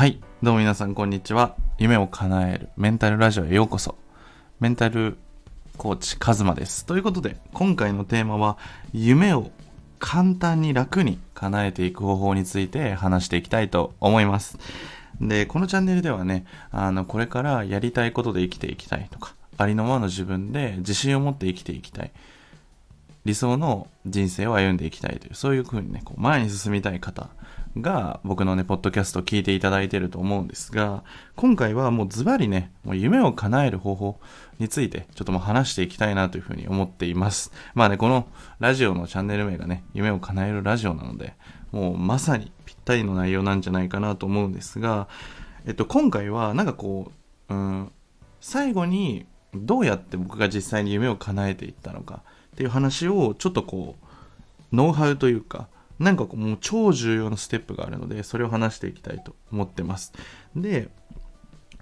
はい。どうも皆さん、こんにちは。夢を叶えるメンタルラジオへようこそ。メンタルコーチ、カズマです。ということで、今回のテーマは、夢を簡単に楽に叶えていく方法について話していきたいと思います。で、このチャンネルではね、あの、これからやりたいことで生きていきたいとか、ありのままの自分で自信を持って生きていきたい。理想の人生を歩んでいきたいという、そういう風にね、こう前に進みたい方が僕のね、ポッドキャストを聞いていただいていると思うんですが、今回はもうズバリね、もう夢を叶える方法についてちょっともう話していきたいなというふうに思っています。まあね、このラジオのチャンネル名がね、夢を叶えるラジオなので、もうまさにぴったりの内容なんじゃないかなと思うんですが、えっと、今回はなんかこう、うん、最後にどうやって僕が実際に夢を叶えていったのかっていう話をちょっとこう、ノウハウというか、なんかこうもう超重要なステップがあるので、それを話していきたいと思ってます。で、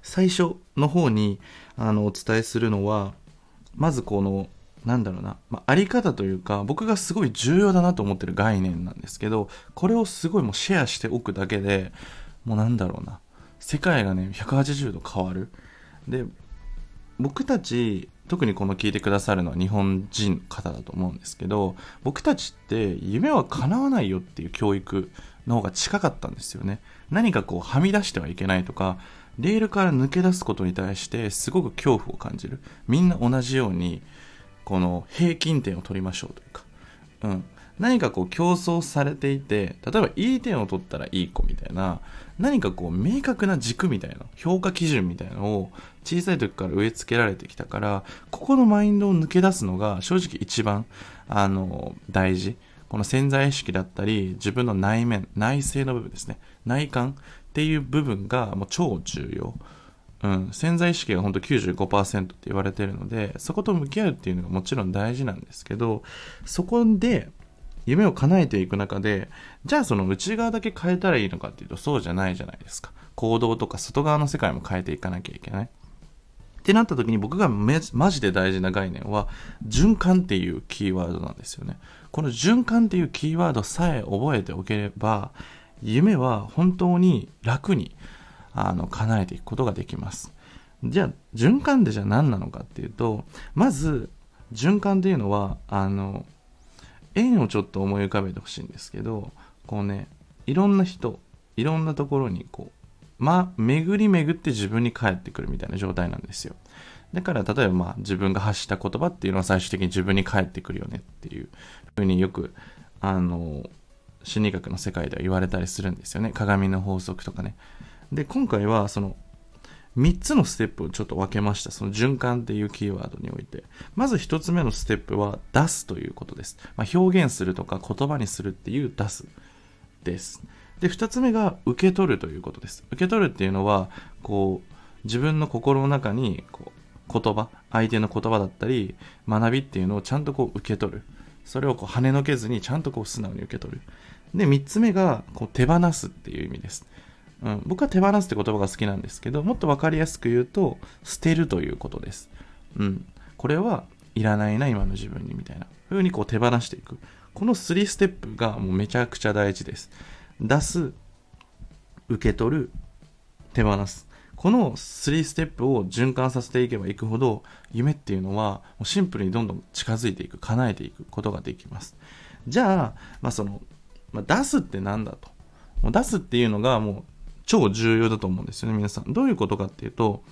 最初の方にあのお伝えするのは、まずこの、なんだろうな、まあ、あり方というか、僕がすごい重要だなと思ってる概念なんですけど、これをすごいもうシェアしておくだけで、もうなんだろうな、世界がね、180度変わる。で、僕たち特にこの聞いてくださるのは日本人の方だと思うんですけど僕たちって夢は叶わないよっていう教育の方が近かったんですよね。何かこうはみ出してはいけないとかレールから抜け出すことに対してすごく恐怖を感じる。みんな同じようにこの平均点を取りましょうというか。うん。何かこう競争されていて例えばいい点を取ったらいい子みたいな何かこう明確な軸みたいな評価基準みたいなのを小さい時から植え付けられてきたからここのマインドを抜け出すのが正直一番あの大事。この潜在意識だったり自分の内面内省の部分ですね。内観っていう部分がもう超重要。うん、潜在意識が本当95%って言われてるのでそこと向き合うっていうのがもちろん大事なんですけどそこで夢を叶えていく中でじゃあその内側だけ変えたらいいのかっていうとそうじゃないじゃないですか。行動とか外側の世界も変えていかなきゃいけない。ってなった時に僕がマジで大事な概念は循環っていうキーワードなんですよね。この循環っていうキーワードさえ覚えておければ夢は本当に楽にあの叶えていくことができます。じゃあ循環ってじゃあ何なのかっていうとまず循環っていうのはあの円をちょっと思い浮かべてほしいんですけどこうねいろんな人いろんなところにこうまあ巡り巡って自分に返ってくるみたいな状態なんですよ。だから例えばまあ自分が発した言葉っていうのは最終的に自分に返ってくるよねっていうふうによくあの心理学の世界では言われたりするんですよね。鏡の法則とかね。で今回はその3つのステップをちょっと分けました。その循環っていうキーワードにおいて。まず1つ目のステップは出すということです。まあ、表現するとか言葉にするっていう出すです。で、2つ目が受け取るということです。受け取るっていうのは、こう、自分の心の中にこう言葉、相手の言葉だったり、学びっていうのをちゃんとこう受け取る。それをこう跳ねのけずにちゃんとこう素直に受け取る。で、3つ目がこう手放すっていう意味です。うん、僕は手放すって言葉が好きなんですけどもっと分かりやすく言うと捨てるということです、うん、これはいらないな今の自分にみたいな風にこう手放していく。この3ステップがもうめちゃくちゃ大事です。出す受け取る手放す。この3ステップを循環させていけばいくほど夢っていうのはもうシンプルにどんどん近づいていく叶えていくことができます。じゃあ、まあそのま、出すって何だと。出すっていうのがもう超重要だと思うんですよね、皆さん。どういうことかっていうと、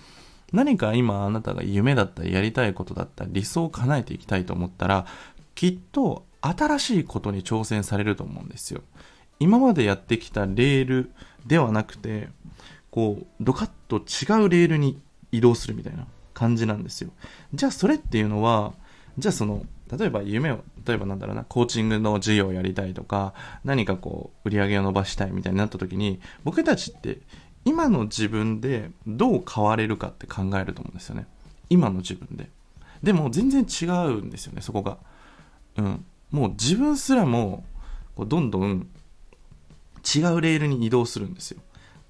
何か今あなたが夢だったりやりたいことだったり理想を叶えていきたいと思ったら、きっと新しいことに挑戦されると思うんですよ。今までやってきたレールではなくて、こう、ドカッと違うレールに移動するみたいな感じなんですよ。じゃあそれっていうのは、じゃあその、例えば夢を、例えばなんだろうな、コーチングの授業をやりたいとか、何かこう、売り上げを伸ばしたいみたいになった時に、僕たちって今の自分でどう変われるかって考えると思うんですよね。今の自分で。でも全然違うんですよね、そこが。うん。もう自分すらも、こうどんどん違うレールに移動するんですよ。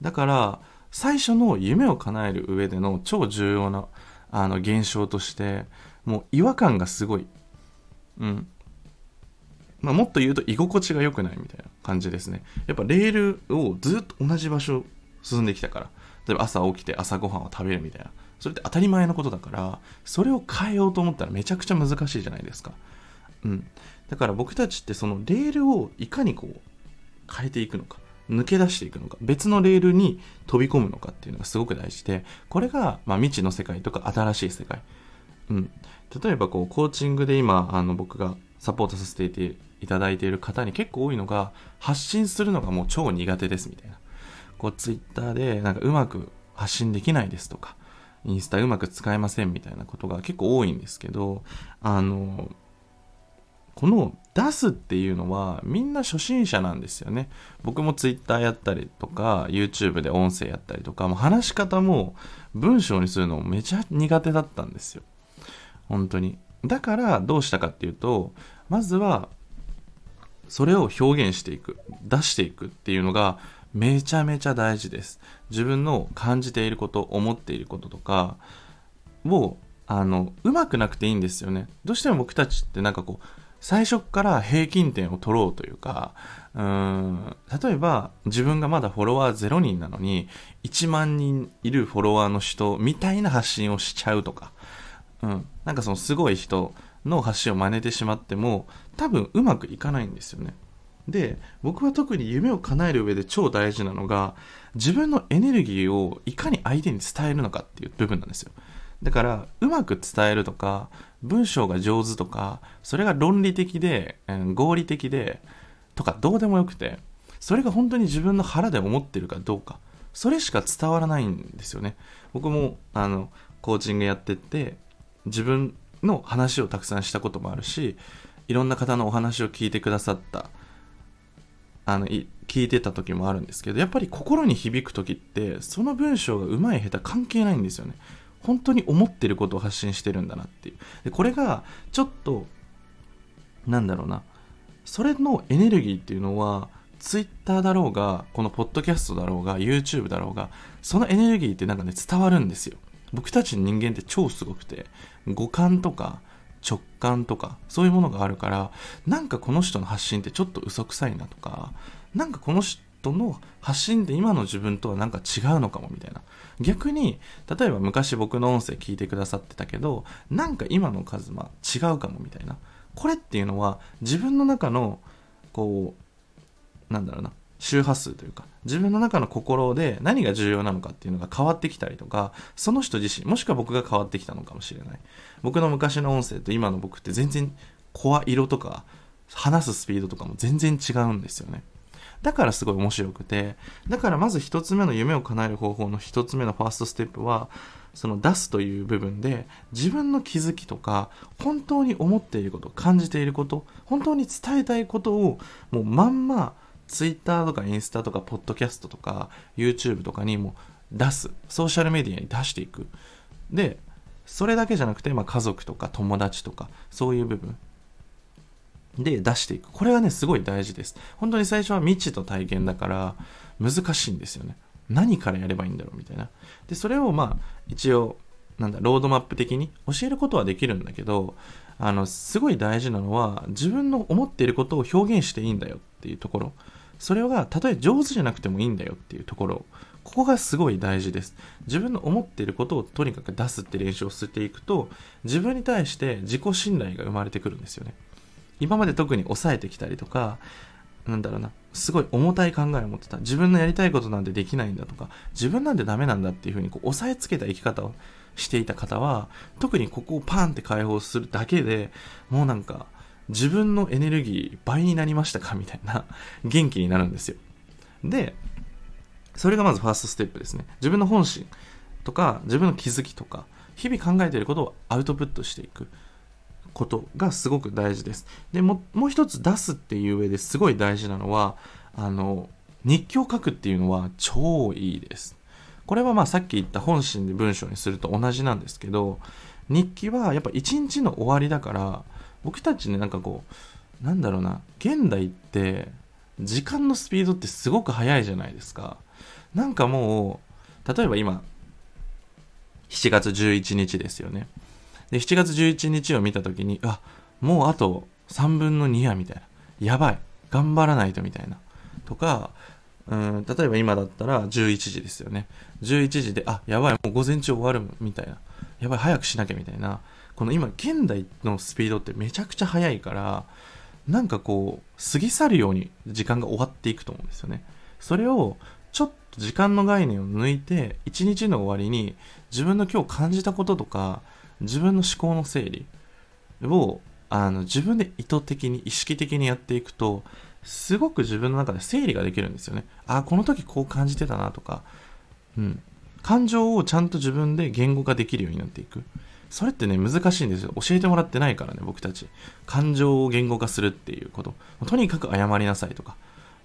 だから、最初の夢を叶える上での超重要なあの現象として、もう違和感がすごいうん。まあ、もっと言うと居心地が良くないみたいな感じですね。やっぱレールをずっと同じ場所進んできたから。例えば朝起きて朝ごはんを食べるみたいな。それって当たり前のことだからそれを変えようと思ったらめちゃくちゃ難しいじゃないですか。うん。だから僕たちってそのレールをいかにこう変えていくのか抜け出していくのか別のレールに飛び込むのかっていうのがすごく大事でこれが、まあ、未知の世界とか新しい世界、うん、例えばこうコーチングで今あの僕がサポートさせていただいている方に結構多いのが発信するのがもう超苦手ですみたいなこうツイッターでなんかうまく発信できないですとかインスタうまく使えませんみたいなことが結構多いんですけどあのこの出すっていうのはみんな初心者なんですよね。僕も Twitter やったりとか YouTube で音声やったりとかもう話し方も文章にするのめちゃ苦手だったんですよ。本当に。だからどうしたかっていうとまずはそれを表現していく出していくっていうのがめちゃめちゃ大事です。自分の感じていること思っていることとかをあのうまくなくていいんですよね。どうしても僕たちってなんかこう最初から平均点を取ろうというか、うーん、例えば自分がまだフォロワー0人なのに、1万人いるフォロワーの人みたいな発信をしちゃうとか、うん、なんかそのすごい人の発信を真似てしまっても、多分うまくいかないんですよね。で、僕は特に夢を叶える上で超大事なのが、自分のエネルギーをいかに相手に伝えるのかっていう部分なんですよ。だから、うまく伝えるとか、文章が上手とか、それが論理的で、うん、合理的で、とかどうでもよくて、それが本当に自分の腹で思ってるかどうか、それしか伝わらないんですよね。僕も、あの、コーチングやってって、自分の話をたくさんしたこともあるし、いろんな方のお話を聞いてくださった、あの、聞いてた時もあるんですけど、やっぱり心に響く時って、その文章が上手い下手関係ないんですよね。本当に思ってることを発信してるんだなっていう。でこれがちょっとなんだろうなそれのエネルギーっていうのは Twitter だろうがこのポッドキャストだろうが YouTube だろうがそのエネルギーってなんかね伝わるんですよ僕たち人間って超すごくて五感とか直感とかそういうものがあるからなんかこの人の発信ってちょっと嘘くさいなとかなんかこの人の発信って今の自分とはなんか違うのかもみたいな。逆に例えば昔僕の音声聞いてくださってたけどなんか今のカズマ違うかもみたいな。これっていうのは自分の中のこうなんだろうな。周波数というか自分の中の心で何が重要なのかっていうのが変わってきたりとかその人自身もしくは僕が変わってきたのかもしれない。僕の昔の音声と今の僕って全然声色とか話すスピードとかも全然違うんですよね。だからすごい面白くて、だからまず一つ目の夢を叶える方法の一つ目のファーストステップは、その出すという部分で自分の気づきとか本当に思っていること感じていること本当に伝えたいことをもうまんま Twitter とかインスタとかポッドキャストとか YouTube とかにも出すソーシャルメディアに出していくでそれだけじゃなくて、まあ、家族とか友達とかそういう部分で出していく。これはね、すごい大事です。本当に最初は未知と体験だから難しいんですよね。何からやればいいんだろうみたいな。で、それをまあ、一応、なんだ、ロードマップ的に教えることはできるんだけど、あの、すごい大事なのは、自分の思っていることを表現していいんだよっていうところ。それが、たとえ上手じゃなくてもいいんだよっていうところ。ここがすごい大事です。自分の思っていることをとにかく出すって練習をしていくと、自分に対して自己信頼が生まれてくるんですよね。今まで特に抑えてきたりとか、なんだろうな、すごい重たい考えを持ってた。自分のやりたいことなんてできないんだとか、自分なんてダメなんだっていうふうにこう押さえつけた生き方をしていた方は、特にここをパンって解放するだけでもうなんか、自分のエネルギー倍になりましたか？みたいな元気になるんですよ。で、それがまずファーストステップですね。自分の本心とか、自分の気づきとか、日々考えていることをアウトプットしていく。ことがすごく大事です。でももう一つ出すっていう上ですごい大事なのはあの日記を書くっていうのは超いいです。これはまあさっき言った本心で文章にすると同じなんですけど日記はやっぱ一日の終わりだから僕たちねなんかこうなんだろうな現代って時間のスピードってすごく速いじゃないですか。なんかもう例えば今7月11日ですよね。で、7月11日を見た時に、あ、もうあと3分の2や、みたいな。やばい。頑張らないと、みたいな。とか、うん例えば今だったら11時ですよね11時であやばいもう午前中終わるみたいなやばい早くしなきゃみたいなこの今現代のスピードってめちゃくちゃ速いからなんかこう過ぎ去るように時間が終わっていくと思うんですよね。それをちょっと時間の概念を抜いて一日の終わりに自分の今日感じたこととか自分の思考の整理をあの自分で意図的に意識的にやっていくとすごく自分の中で整理ができるんですよね。ああこの時こう感じてたなとか。うん。感情をちゃんと自分で言語化できるようになっていく。それってね難しいんですよ。教えてもらってないからね僕たち。感情を言語化するっていうこと。とにかく謝りなさいとか。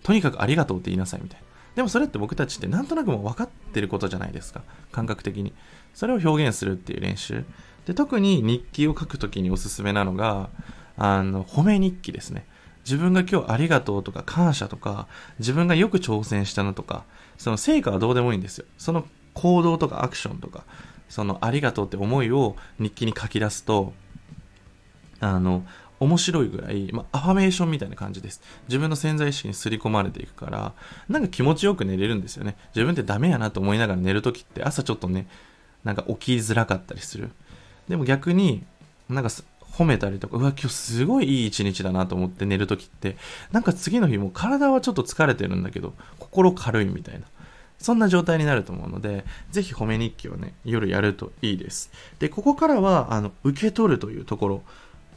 とにかくありがとうって言いなさいみたいな。でもそれって僕たちってなんとなくもう分かってることじゃないですか。感覚的に。それを表現するっていう練習。で特に日記を書くときにおすすめなのがあの褒め日記ですね。自分が今日ありがとうとか感謝とか自分がよく挑戦したのとかその成果はどうでもいいんですよ。その行動とかアクションとかそのありがとうって思いを日記に書き出すとあの面白いぐらい、まあ、アファメーションみたいな感じです。自分の潜在意識に刷り込まれていくから、なんか気持ちよく寝れるんですよね。自分ってダメやなと思いながら寝るときって朝ちょっとね、なんか起きづらかったりする。でも逆に、なんか褒めたりとか、うわ、今日すごいいい一日だなと思って寝るときって、なんか次の日も体はちょっと疲れてるんだけど、心軽いみたいな。そんな状態になると思うので、ぜひ褒め日記をね、夜やるといいです。で、ここからは、あの、受け取るというところ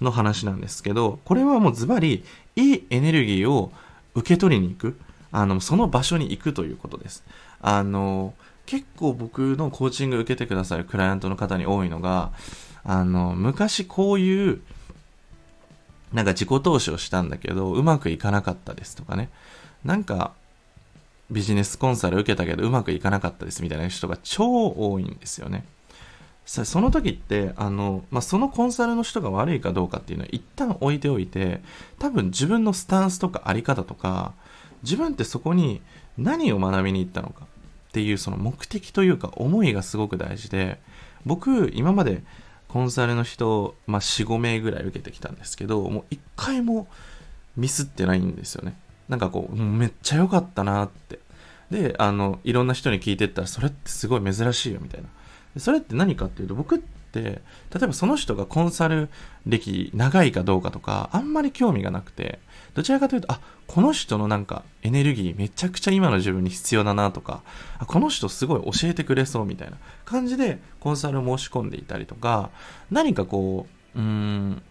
の話なんですけど、これはもうズバリ、いいエネルギーを受け取りに行く。あの、その場所に行くということです。あの、結構僕のコーチング受けてくださるクライアントの方に多いのが、あの、昔こういう、なんか自己投資をしたんだけど、うまくいかなかったですとかね。なんか、ビジネスコンサル受けたけどうまくいかなかったですみたいな人が超多いんですよね。その時って、あの、まあ、そのコンサルの人が悪いかどうかっていうのは一旦置いておいて、多分自分のスタンスとかあり方とか、自分ってそこに何を学びに行ったのかっていうその目的というか思いがすごく大事で、僕、今までコンサルの人、まあ、4、5名ぐらい受けてきたんですけど、もう一回もミスってないんですよね。なんかこう、めっちゃ良かったなって。で、あの、いろんな人に聞いてったら、それってすごい珍しいよ、みたいな。それって何かっていうと、僕って、例えばその人がコンサル歴長いかどうかとか、あんまり興味がなくて、どちらかというと、あ、この人のなんかエネルギーめちゃくちゃ今の自分に必要だなとか、あこの人すごい教えてくれそうみたいな感じでコンサルを申し込んでいたりとか、何かこう、うーん、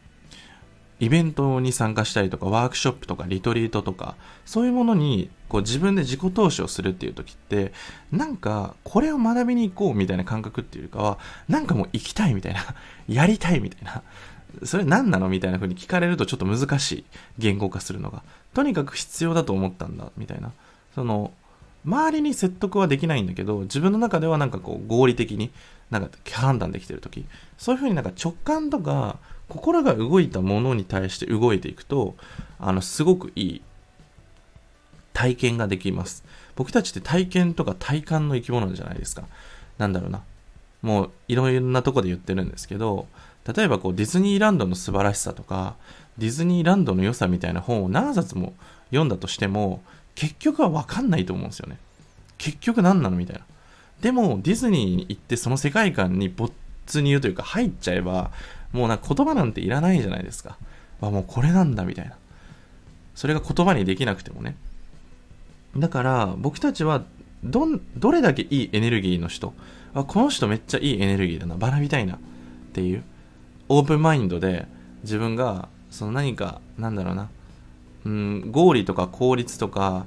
イベントに参加したりとか、ワークショップとかリトリートとか、そういうものにこう自分で自己投資をするっていう時って、なんかこれを学びに行こうみたいな感覚っていうかは、なんかもう行きたいみたいな、やりたいみたいな、それ何なのみたいな風に聞かれるとちょっと難しい。言語化するのが。とにかく必要だと思ったんだ、みたいな。その、周りに説得はできないんだけど、自分の中ではなんかこう合理的に、なんか判断できてる時、そういう風になんか直感とか、心が動いたものに対して動いていくと、あの、すごくいい体験ができます。僕たちって体験とか体感の生き物じゃないですか。なんだろうな。もういろいろなとこで言ってるんですけど、例えばこうディズニーランドの素晴らしさとか、ディズニーランドの良さみたいな本を何冊も読んだとしても、結局はわかんないと思うんですよね。結局何なのみたいな。でも、ディズニーに行ってその世界観に没入というか入っちゃえば、もうなんか言葉なんていらないじゃないですか。あ、もうこれなんだみたいな。それが言葉にできなくてもね。だから僕たちはど、どれだけいいエネルギーの人、あ、この人めっちゃいいエネルギーだな、学びたいなっていう、オープンマインドで自分が、その何か、なんだろうな、うん、合理とか効率とか、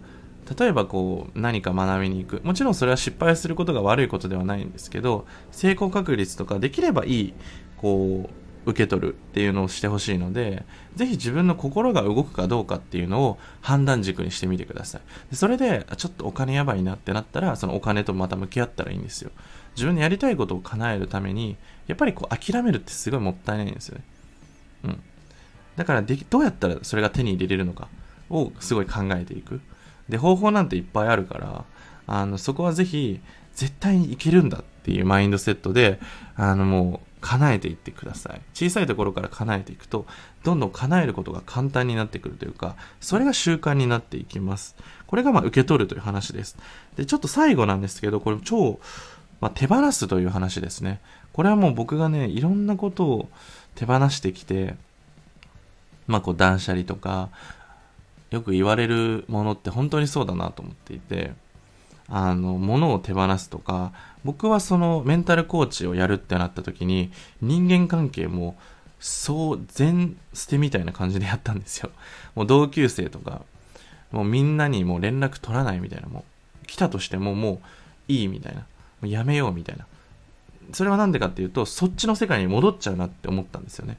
例えばこう何か学びに行く。もちろんそれは失敗することが悪いことではないんですけど、成功確率とかできればいい、こう、受け取るっていうのをしてほしいので、ぜひ自分の心が動くかどうかっていうのを判断軸にしてみてください。でそれで、ちょっとお金やばいなってなったら、そのお金とまた向き合ったらいいんですよ。自分のやりたいことを叶えるために、やっぱりこう諦めるってすごいもったいないんですよね。うん。だからでどうやったらそれが手に入れれるのかをすごい考えていく。で、方法なんていっぱいあるから、あの、そこはぜひ、絶対にいけるんだっていうマインドセットで、あの、もう叶えていってください。小さいところから叶えていくとどんどん叶えることが簡単になってくるというかそれが習慣になっていきます。これがまあ受け取るという話です。でちょっと最後なんですけどこれ超、まあ、手放すという話ですね。これはもう僕がねいろんなことを手放してきてまあこう断捨離とかよく言われるものって本当にそうだなと思っていてあの物を手放すとか僕はそのメンタルコーチをやるってなった時に人間関係もそう全捨てみたいな感じでやったんですよ。もう同級生とかもうみんなにもう連絡取らないみたいなもう来たとしてももういいみたいなもうやめようみたいな。それは何でかっていうとそっちの世界に戻っちゃうなって思ったんですよね。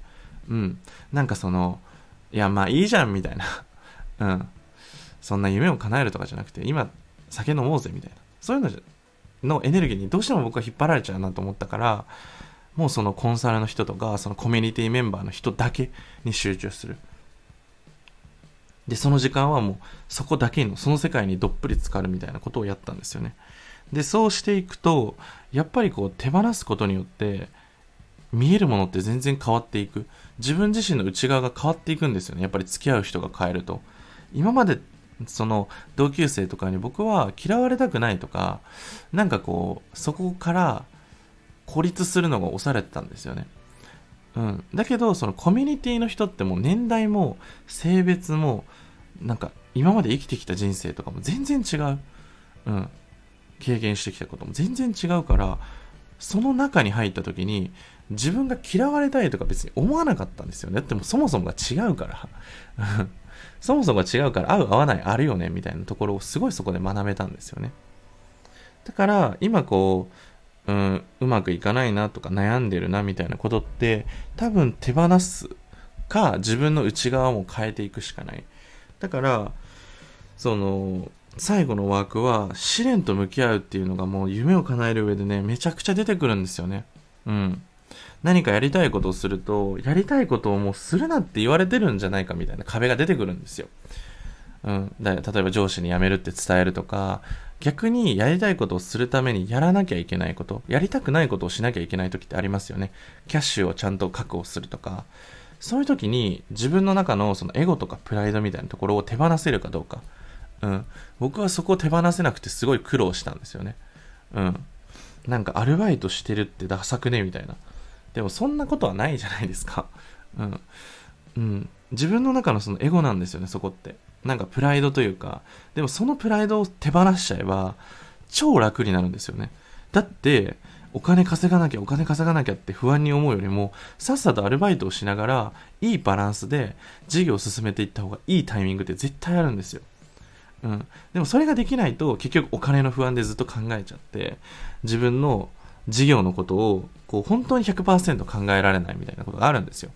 うん。なんかそのいやまあいいじゃんみたいな。うん。そんな夢を叶えるとかじゃなくて今酒飲もうぜみたいな。そういうののエネルギーにどうしても僕は引っ張られちゃうなと思ったからもうそのコンサルの人とかそのコミュニティメンバーの人だけに集中する。でその時間はもうそこだけのその世界にどっぷり浸かるみたいなことをやったんですよね。でそうしていくとやっぱりこう手放すことによって見えるものって全然変わっていく。自分自身の内側が変わっていくんですよね。やっぱり付き合う人が変えると。今までその同級生とかに僕は嫌われたくないとかなんかこうそこから孤立するのが押されてたんですよねうん、だけどそのコミュニティの人ってもう年代も性別もなんか今まで生きてきた人生とかも全然違う、うん、経験してきたことも全然違うからその中に入った時に自分が嫌われたいとか別に思わなかったんですよね。でもそもそもが違うから。そもそも違うから合う合わないあるよねみたいなところをすごいそこで学べたんですよね。だから今こう、うん、うまくいかないなとか悩んでるなみたいなことって多分手放すか自分の内側も変えていくしかない。だからその最後のワークは試練と向き合うっていうのがもう夢を叶える上でねめちゃくちゃ出てくるんですよね。うん。何かやりたいことをすると、やりたいことをもうするなって言われてるんじゃないかみたいな壁が出てくるんですよ。うん、だ例えば上司に辞めるって伝えるとか、逆にやりたいことをするためにやらなきゃいけないこと、やりたくないことをしなきゃいけない時ってありますよね。キャッシュをちゃんと確保するとか、そういう時に自分の中のそのエゴとかプライドみたいなところを手放せるかどうか。うん。僕はそこを手放せなくてすごい苦労したんですよね。うん。なんかアルバイトしてるってダサくねみたいな。でもそんなことはないじゃないですか。うん。うん。自分の中のそのエゴなんですよね、そこって。なんかプライドというか、でもそのプライドを手放しちゃえば、超楽になるんですよね。だって、お金稼がなきゃ、お金稼がなきゃって不安に思うよりも、さっさとアルバイトをしながら、いいバランスで事業を進めていった方がいいタイミングって絶対あるんですよ。うん。でもそれができないと、結局お金の不安でずっと考えちゃって、自分の事業のことをこう本当に100%考えられないみたいなことがあるんですよ。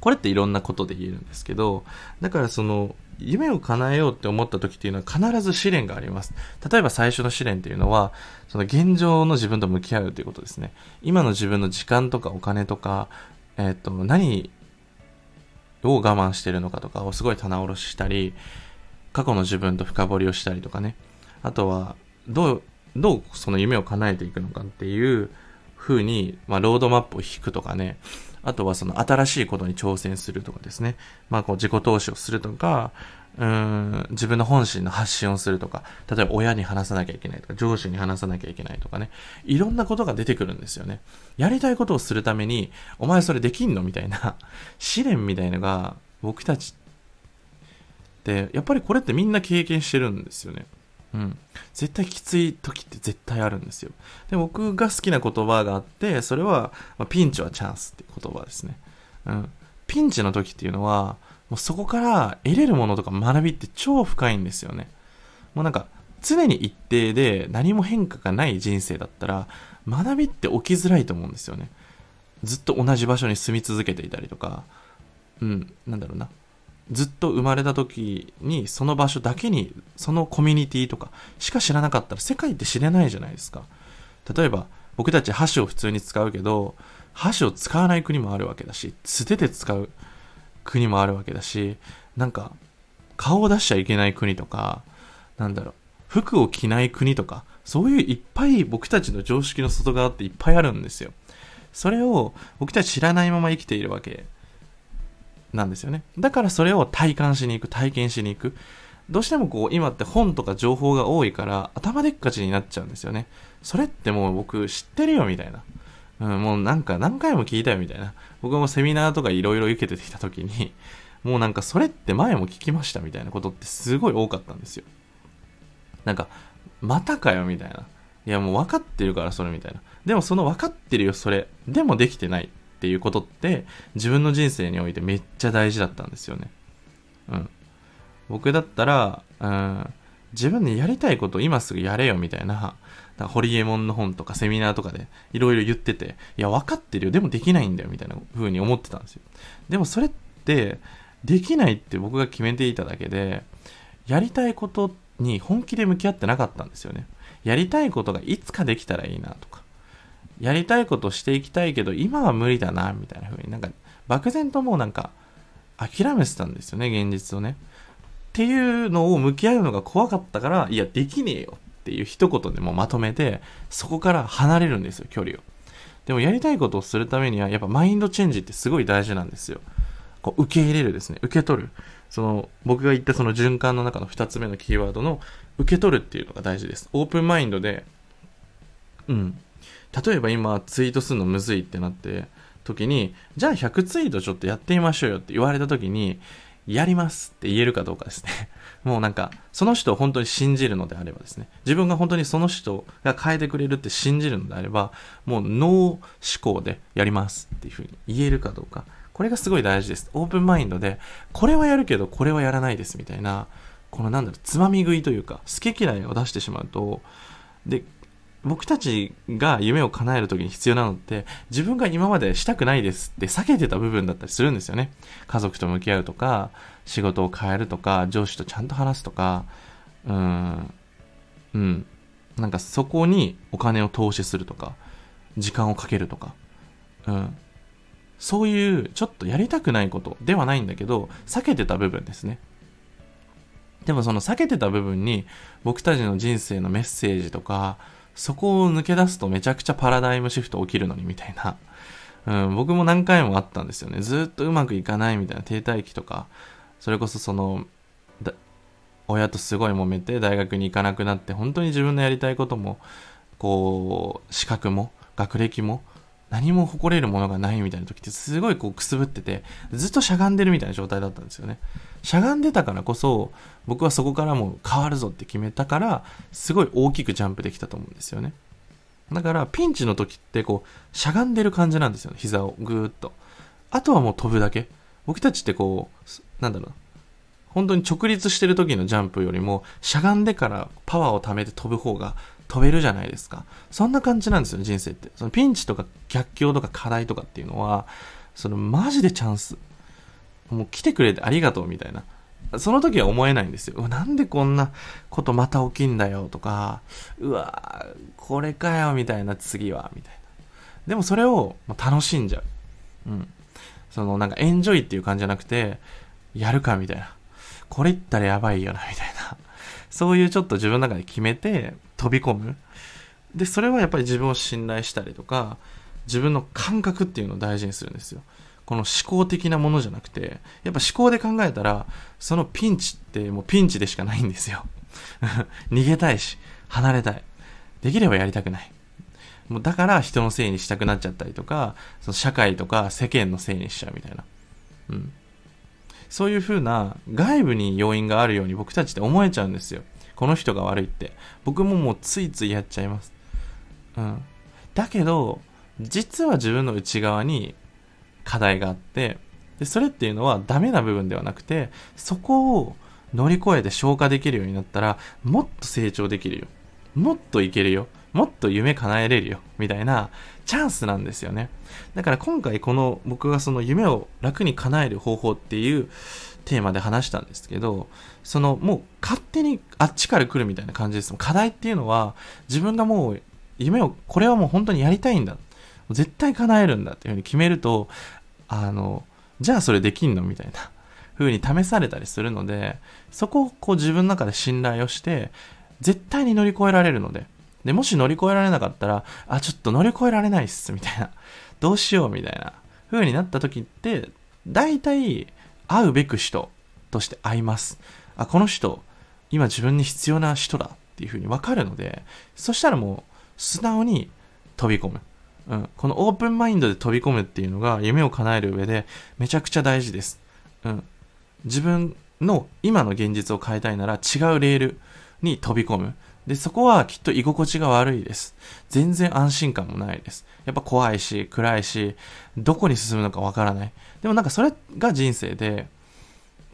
これっていろんなことで言えるんですけど、だからその、夢を叶えようって思った時っていうのは必ず試練があります。例えば最初の試練っていうのは、その現状の自分と向き合うということですね。今の自分の時間とかお金とか、えっ、と、何を我慢してるのかとかをすごい棚卸ししたり、過去の自分と深掘りをしたりとかね。あとは、どうどうその夢を叶えていくのかっていう風に、まあ、ロードマップを引くとかね、あとはその新しいことに挑戦するとかですね、まあこう自己投資をするとか、うん、自分の本心の発信をするとか、例えば親に話さなきゃいけないとか、上司に話さなきゃいけないとかね、いろんなことが出てくるんですよね。やりたいことをするために、お前それできんのみたいな、試練みたいのが、僕たちって、やっぱりこれってみんな経験してるんですよね。うん。絶対きつい時って絶対あるんですよ。で、僕が好きな言葉があって、それは、まあ、ピンチはチャンスって言葉ですね。うん。ピンチの時っていうのは、もうそこから得れるものとか学びって超深いんですよね。もうなんか、常に一定で何も変化がない人生だったら、学びって起きづらいと思うんですよね。ずっと同じ場所に住み続けていたりとか、うん、なんだろうな。ずっと生まれた時にその場所だけにそのコミュニティとかしか知らなかったら世界って知れないじゃないですか。例えば僕たち箸を普通に使うけど箸を使わない国もあるわけだし素手で使う国もあるわけだしなんか顔を出しちゃいけない国とかなんだろう服を着ない国とかそういういっぱい僕たちの常識の外側っていっぱいあるんですよそれを僕たち知らないまま生きているわけなんですよね。だからそれを体感しに行く、体験しに行く。どうしてもこう今って本とか情報が多いから頭でっかちになっちゃうんですよね。それってもう僕知ってるよみたいな。うん、もうなんか何回も聞いたよみたいな。僕もセミナーとかいろいろ受けてきた時に、もうなんかそれって前も聞きましたみたいなことってすごい多かったんですよ。なんか、またかよみたいな。いやもう分かってるからそれみたいな。でもその分かってるよそれ。でもできてないっていうことって自分の人生においてめっちゃ大事だったんですよね。うん。僕だったら、うん、自分でやりたいことを今すぐやれよみたいな、なホリエモンの本とかセミナーとかでいろいろ言ってて、いや分かってるよ、でもできないんだよみたいな風に思ってたんですよ。でもそれって、できないって僕が決めていただけで、やりたいことに本気で向き合ってなかったんですよね。やりたいことがいつかできたらいいなとか、やりたいことしていきたいけど、今は無理だな、みたいな風になんか、漠然ともうなんか、諦めてたんですよね、現実をね。っていうのを向き合うのが怖かったから、いや、できねえよっていう一言でもまとめて、そこから離れるんですよ、距離を。でもやりたいことをするためには、やっぱマインドチェンジってすごい大事なんですよ。こう受け入れるですね。受け取る。その、僕が言ったその循環の中の2つ目のキーワードの受け取るっていうのが大事です。オープンマインドで、うん。例えば今ツイートするのむずいってなって時に、じゃあ100ツイートちょっとやってみましょうよって言われた時に、やりますって言えるかどうかですね。もうなんか、その人を本当に信じるのであればですね、自分が本当にその人が変えてくれるって信じるのであれば、もうノー思考でやりますっていうふうに言えるかどうか。これがすごい大事です。オープンマインドで、これはやるけど、これはやらないですみたいな、このなんだろう、つまみ食いというか、好き嫌いを出してしまうと、で、僕たちが夢を叶える時に必要なのって、自分が今までしたくないですって避けてた部分だったりするんですよね。家族と向き合うとか、仕事を変えるとか、上司とちゃんと話すとか、うん、うん。なんかそこにお金を投資するとか、時間をかけるとか、うん。そういうちょっとやりたくないことではないんだけど、避けてた部分ですね。でもその避けてた部分に僕たちの人生のメッセージとか、そこを抜け出すとめちゃくちゃパラダイムシフト起きるのにみたいな。うん、僕も何回もあったんですよね。ずっとうまくいかないみたいな停滞期とか、それこそその、親とすごい揉めて大学に行かなくなって、本当に自分のやりたいことも、こう、資格も、学歴も、何も誇れるものがないみたいな時ってすごいこうくすぶってて、ずっとしゃがんでるみたいな状態だったんですよね。しゃがんでたからこそ、僕はそこからもう変わるぞって決めたから、すごい大きくジャンプできたと思うんですよね。だからピンチの時ってこう、しゃがんでる感じなんですよね、膝をぐーっと。あとはもう飛ぶだけ。僕たちってこう、なんだろう。本当に直立してる時のジャンプよりも、しゃがんでからパワーを貯めて飛ぶ方が飛べるじゃないですか。そんな感じなんですよ、人生って。そのピンチとか逆境とか課題とかっていうのは、そのマジでチャンス。もう来てくれてありがとうみたいな。その時は思えないんですよ。なんでこんなことまた起きんだよとか、うわこれかよみたいな次は、みたいな。でもそれを楽しんじゃう。うん。そのなんかエンジョイっていう感じじゃなくて、やるかみたいな。これ言ったらやばいよな、みたいな。そういうちょっと自分の中で決めて飛び込む。で、それはやっぱり自分を信頼したりとか、自分の感覚っていうのを大事にするんですよ。この思考的なものじゃなくて、やっぱ思考で考えたら、そのピンチってもうピンチでしかないんですよ。逃げたいし、離れたい。できればやりたくない。もうだから人のせいにしたくなっちゃったりとか、その社会とか世間のせいにしちゃうみたいな。うん。そういう風な外部に要因があるように僕たちって思えちゃうんですよ。この人が悪いって。僕ももうついついやっちゃいます。うん。だけど、実は自分の内側に課題があって、で、それっていうのはダメな部分ではなくて、そこを乗り越えて消化できるようになったら、もっと成長できるよ。もっといけるよ。もっと夢叶えれるよ。みたいなチャンスなんですよね。だから今回この僕がその夢を楽に叶える方法っていうテーマで話したんですけど、そのもう勝手にあっちから来るみたいな感じです。課題っていうのは自分がもう夢を、これはもう本当にやりたいんだ。絶対叶えるんだっていうふうに決めると、あの、じゃあそれできんの？みたいな風に試されたりするので、そこをこう自分の中で信頼をして、絶対に乗り越えられるので、で、もし乗り越えられなかったら、あ、ちょっと乗り越えられないっす、みたいな どうしようみたいな風になった時って、大体会うべく人として会います。あ、この人、今自分に必要な人だっていう風に分かるので、そしたらもう素直に飛び込む。うん、このオープンマインドで飛び込むっていうのが夢を叶える上でめちゃくちゃ大事です。うん、自分の今の現実を変えたいなら違うレールに飛び込む。で、そこはきっと居心地が悪いです。全然安心感もないです。やっぱ怖いし、暗いし、どこに進むのかわからない。でもなんかそれが人生で、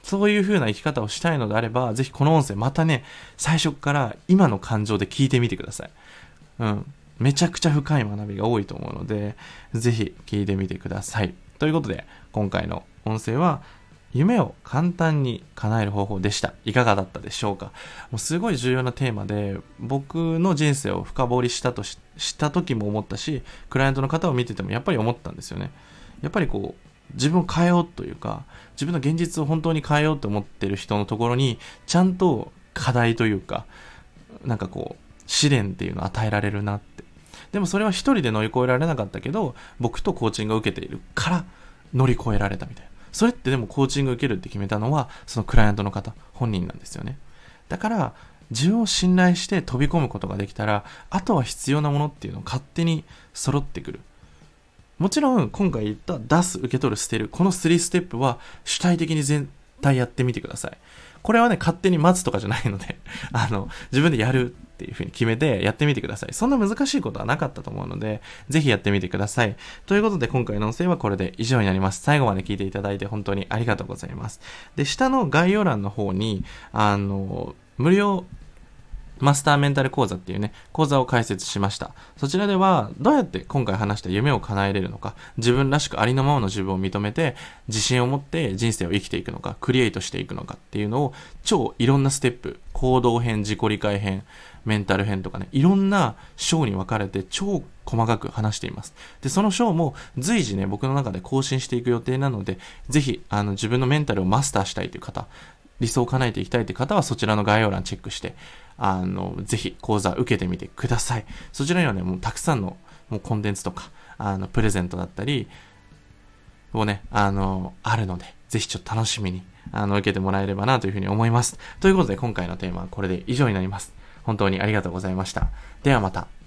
そういう風な生き方をしたいのであれば、ぜひこの音声またね、最初から今の感情で聞いてみてください。うん。めちゃくちゃ深い学びが多いと思うので、ぜひ聞いてみてください。ということで、今回の音声は、夢を簡単に叶える方法でした。いかがだったでしょうか？もうすごい重要なテーマで、僕の人生を深掘りしたとし、した時も思ったし、クライアントの方を見ててもやっぱり思ったんですよね。やっぱりこう、自分を変えようというか、自分の現実を本当に変えようと思ってる人のところに、ちゃんと課題というか、なんかこう、試練っていうのを与えられるなって。でもそれは一人で乗り越えられなかったけど、僕とコーチングを受けているから乗り越えられたみたいな。それってでもコーチング受けるって決めたのは、そのクライアントの方、本人なんですよね。だから、自分を信頼して飛び込むことができたら、あとは必要なものっていうのを勝手に揃ってくる。もちろん、今回言った出す、受け取る、捨てる、この3ステップは主体的に全体やってみてください。これはね、勝手に待つとかじゃないので あの、自分でやるっていう風に決めてやってみてください。そんな難しいことはなかったと思うので、ぜひやってみてください。ということで今回の音声はこれで以上になります。最後まで聞いていただいて本当にありがとうございます。で、下の概要欄の方に、あの、無料マスターメンタル講座っていうね、講座を開設しました。そちらでは、どうやって今回話した夢を叶えれるのか、自分らしくありのままの自分を認めて、自信を持って人生を生きていくのか、クリエイトしていくのかっていうのを、超いろんなステップ、行動編、自己理解編、メンタル編とかね、いろんな章に分かれて超細かく話しています。で、その章も随時ね、僕の中で更新していく予定なので、ぜひ、あの、自分のメンタルをマスターしたいという方、理想を叶えていきたいという方はそちらの概要欄チェックして、あの、ぜひ講座受けてみてください。そちらにはね、もうたくさんのもうコンテンツとか、あの、プレゼントだったり、をね、あの、あるので、ぜひちょっと楽しみに、あの、受けてもらえればなというふうに思います。ということで、今回のテーマはこれで以上になります。本当にありがとうございました。ではまた。